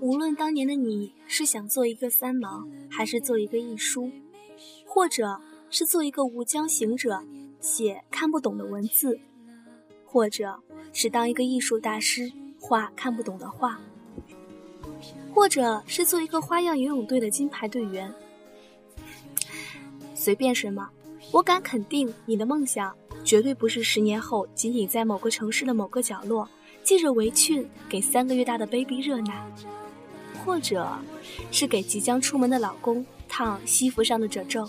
无论当年的你是想做一个三毛，还是做一个艺书，或者是做一个无疆行者，写看不懂的文字，或者是当一个艺术大师，画看不懂的画，或者是做一个花样游泳队的金牌队员，随便什么，我敢肯定，你的梦想绝对不是十年后仅仅在某个城市的某个角落。系着围裙给三个月大的 baby 热奶，或者是给即将出门的老公烫西服上的褶皱。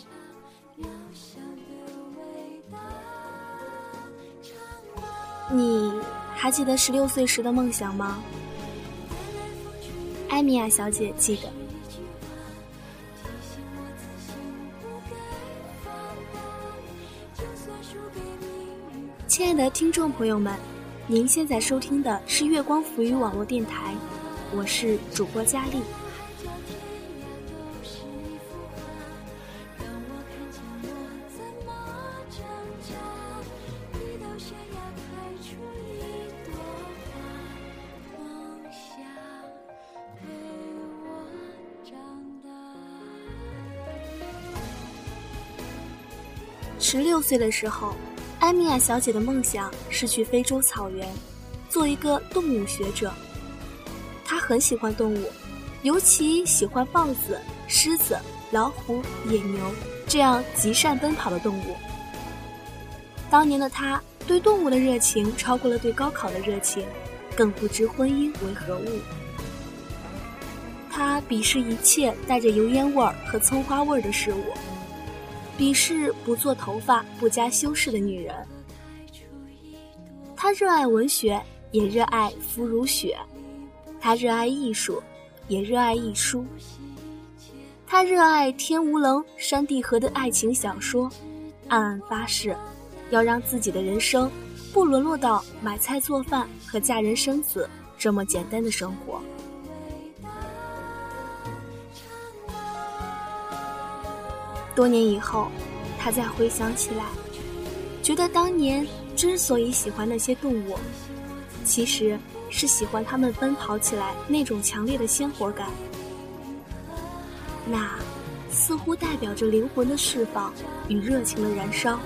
你还记得十六岁时的梦想吗？艾米亚小姐记得。亲爱的听众朋友们。您现在收听的是月光浮语网络电台，我是主播佳丽。十六岁的时候。艾米亚小姐的梦想是去非洲草原，做一个动物学者。她很喜欢动物，尤其喜欢豹子、狮子、老虎、野牛这样极善奔跑的动物。当年的她对动物的热情超过了对高考的热情，更不知婚姻为何物。她鄙视一切带着油烟味儿和葱花味儿的事物。鄙视不做头发、不加修饰的女人。她热爱文学，也热爱肤如雪；她热爱艺术，也热爱艺书。她热爱天无棱、山地合的爱情小说，暗暗发誓，要让自己的人生不沦落到买菜做饭和嫁人生子这么简单的生活。多年以后，他再回想起来，觉得当年之所以喜欢那些动物，其实是喜欢它们奔跑起来那种强烈的鲜活感。那似乎代表着灵魂的释放与热情的燃烧。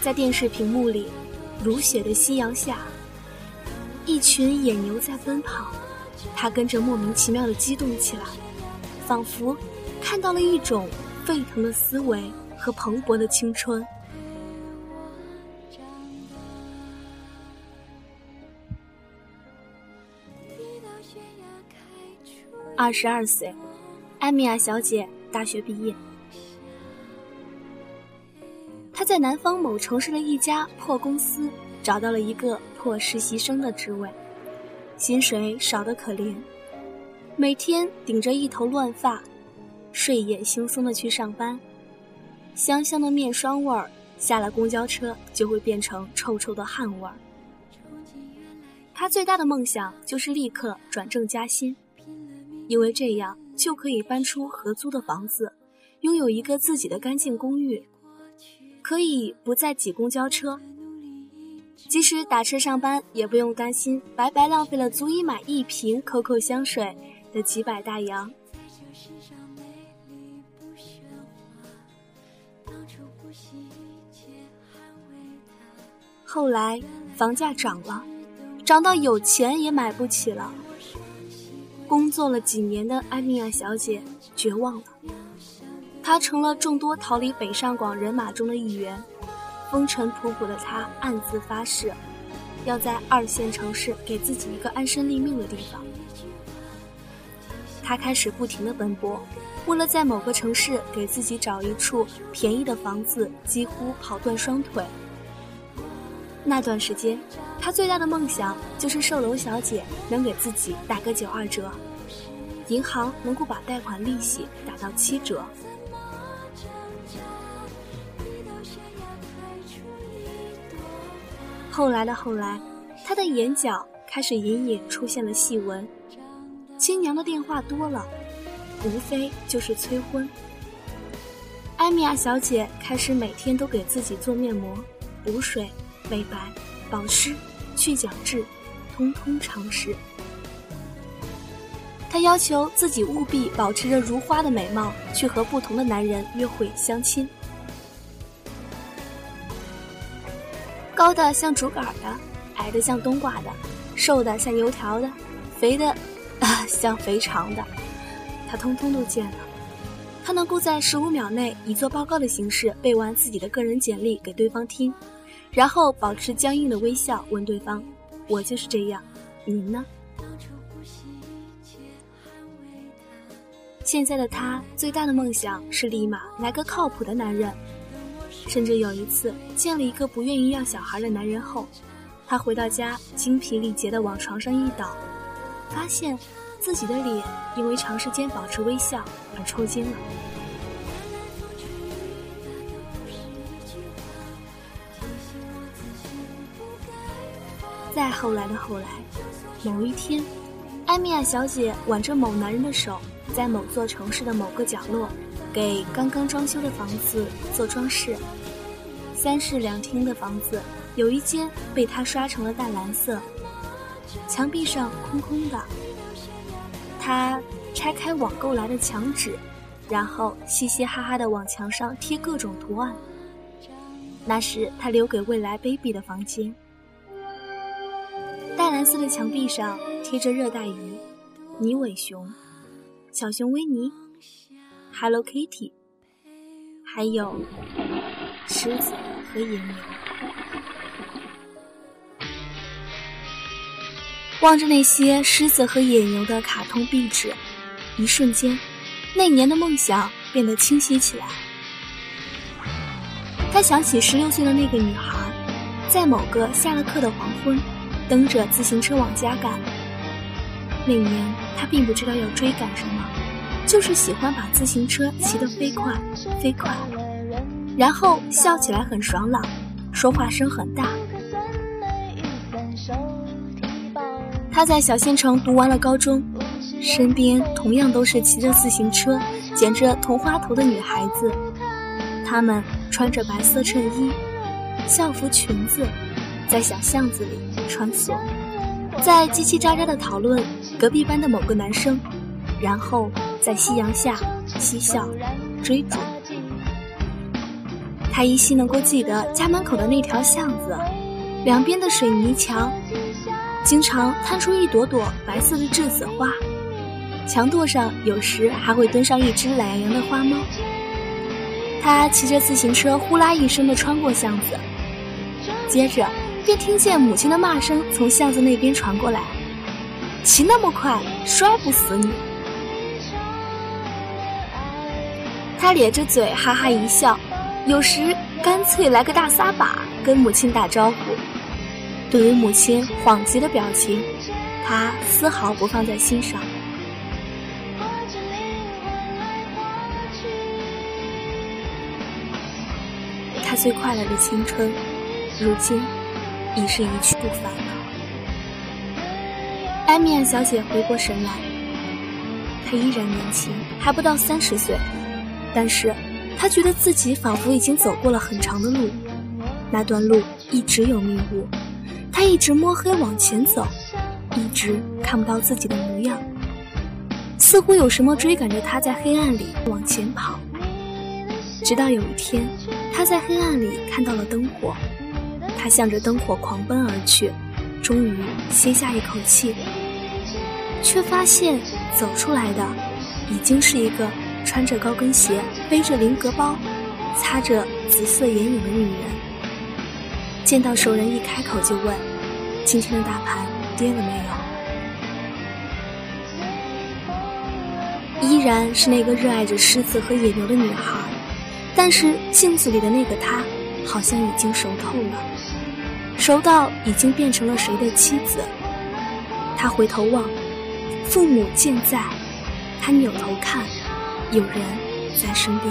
在电视屏幕里，如血的夕阳下，一群野牛在奔跑，他跟着莫名其妙的激动起来，仿佛看到了一种。沸腾的思维和蓬勃的青春。二十二岁，艾米亚小姐大学毕业，她在南方某城市的一家破公司找到了一个破实习生的职位，薪水少得可怜，每天顶着一头乱发。睡眼惺忪的去上班，香香的面霜味儿，下了公交车就会变成臭臭的汗味儿。他最大的梦想就是立刻转正加薪，因为这样就可以搬出合租的房子，拥有一个自己的干净公寓，可以不再挤公交车。即使打车上班，也不用担心白白浪费了足以买一瓶 COCO 香水的几百大洋。后来房价涨了，涨到有钱也买不起了。工作了几年的艾米亚小姐绝望了，她成了众多逃离北上广人马中的一员。风尘仆仆的她暗自发誓，要在二线城市给自己一个安身立命的地方。她开始不停的奔波。为了在某个城市给自己找一处便宜的房子，几乎跑断双腿。那段时间，他最大的梦想就是售楼小姐能给自己打个九二折，银行能够把贷款利息打到七折。后来的后来，他的眼角开始隐隐出现了细纹，亲娘的电话多了。无非就是催婚。艾米亚小姐开始每天都给自己做面膜、补水、美白、保湿、去角质，通通尝试。她要求自己务必保持着如花的美貌，去和不同的男人约会相亲。高的像竹竿的，矮的像冬瓜的，瘦的像油条的，肥的啊像肥肠的，她通通都见了。她能够在十五秒内以做报告的形式背完自己的个人简历给对方听，然后保持僵硬的微笑问对方：“我就是这样，您呢？”现在的她最大的梦想是立马来个靠谱的男人。甚至有一次见了一个不愿意要小孩的男人后，她回到家精疲力竭地往床上一倒，发现自己的脸因为长时间保持微笑而抽筋了。再后来的后来，某一天，艾米亚小姐挽着某男人的手。在某座城市的某个角落，给刚刚装修的房子做装饰。三室两厅的房子，有一间被他刷成了淡蓝色，墙壁上空空的。他拆开网购来的墙纸，然后嘻嘻哈哈地往墙上贴各种图案。那是他留给未来 baby 的房间。淡蓝色的墙壁上贴着热带鱼、泥尾熊。小熊维尼、Hello Kitty，还有狮子和野牛。望着那些狮子和野牛的卡通壁纸，一瞬间，那年的梦想变得清晰起来。他想起十六岁的那个女孩，在某个下了课的黄昏，蹬着自行车往家赶。那年他并不知道要追赶什么，就是喜欢把自行车骑得飞快，飞快，然后笑起来很爽朗，说话声很大。他在小县城读完了高中，身边同样都是骑着自行车、剪着同花头的女孩子，她们穿着白色衬衣、校服裙子，在小巷子里穿梭。在叽叽喳喳的讨论隔壁班的某个男生，然后在夕阳下嬉笑追逐。他依稀能够记得家门口的那条巷子，两边的水泥墙，经常摊出一朵朵白色的栀子花，墙垛上有时还会蹲上一只懒洋洋的花猫。他骑着自行车呼啦一声地穿过巷子，接着。便听见母亲的骂声从巷子那边传过来：“骑那么快，摔不死你！”他咧着嘴哈哈一笑，有时干脆来个大撒把，跟母亲打招呼。对于母亲恍极的表情，他丝毫不放在心上。他最快乐的青春，如今。已是一去不返了。艾米尔小姐回过神来，她依然年轻，还不到三十岁，但是她觉得自己仿佛已经走过了很长的路，那段路一直有迷雾，她一直摸黑往前走，一直看不到自己的模样，似乎有什么追赶着她在黑暗里往前跑。直到有一天，她在黑暗里看到了灯火。他向着灯火狂奔而去，终于歇下一口气，却发现走出来的已经是一个穿着高跟鞋、背着菱格包、擦着紫色眼影的女人。见到熟人，一开口就问：“今天的大盘跌了没有？”依然是那个热爱着狮子和野牛的女孩，但是镜子里的那个她，好像已经熟透了。熟到已经变成了谁的妻子？他回头望，父母健在；他扭头看，有人在身边。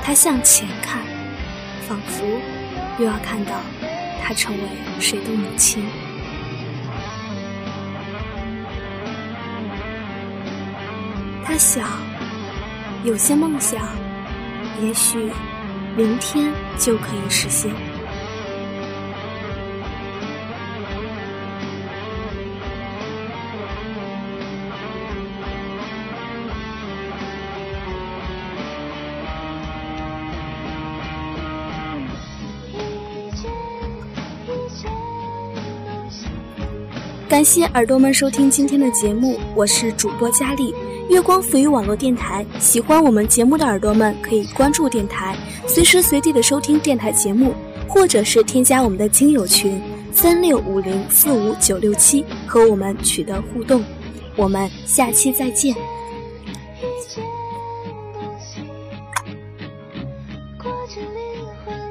他向前看，仿佛又要看到他成为谁的母亲。他想，有些梦想，也许明天就可以实现。感谢耳朵们收听今天的节目，我是主播佳丽，月光浮育网络电台。喜欢我们节目的耳朵们可以关注电台，随时随地的收听电台节目，或者是添加我们的亲友群三六五零四五九六七和我们取得互动。我们下期再见。过着灵魂。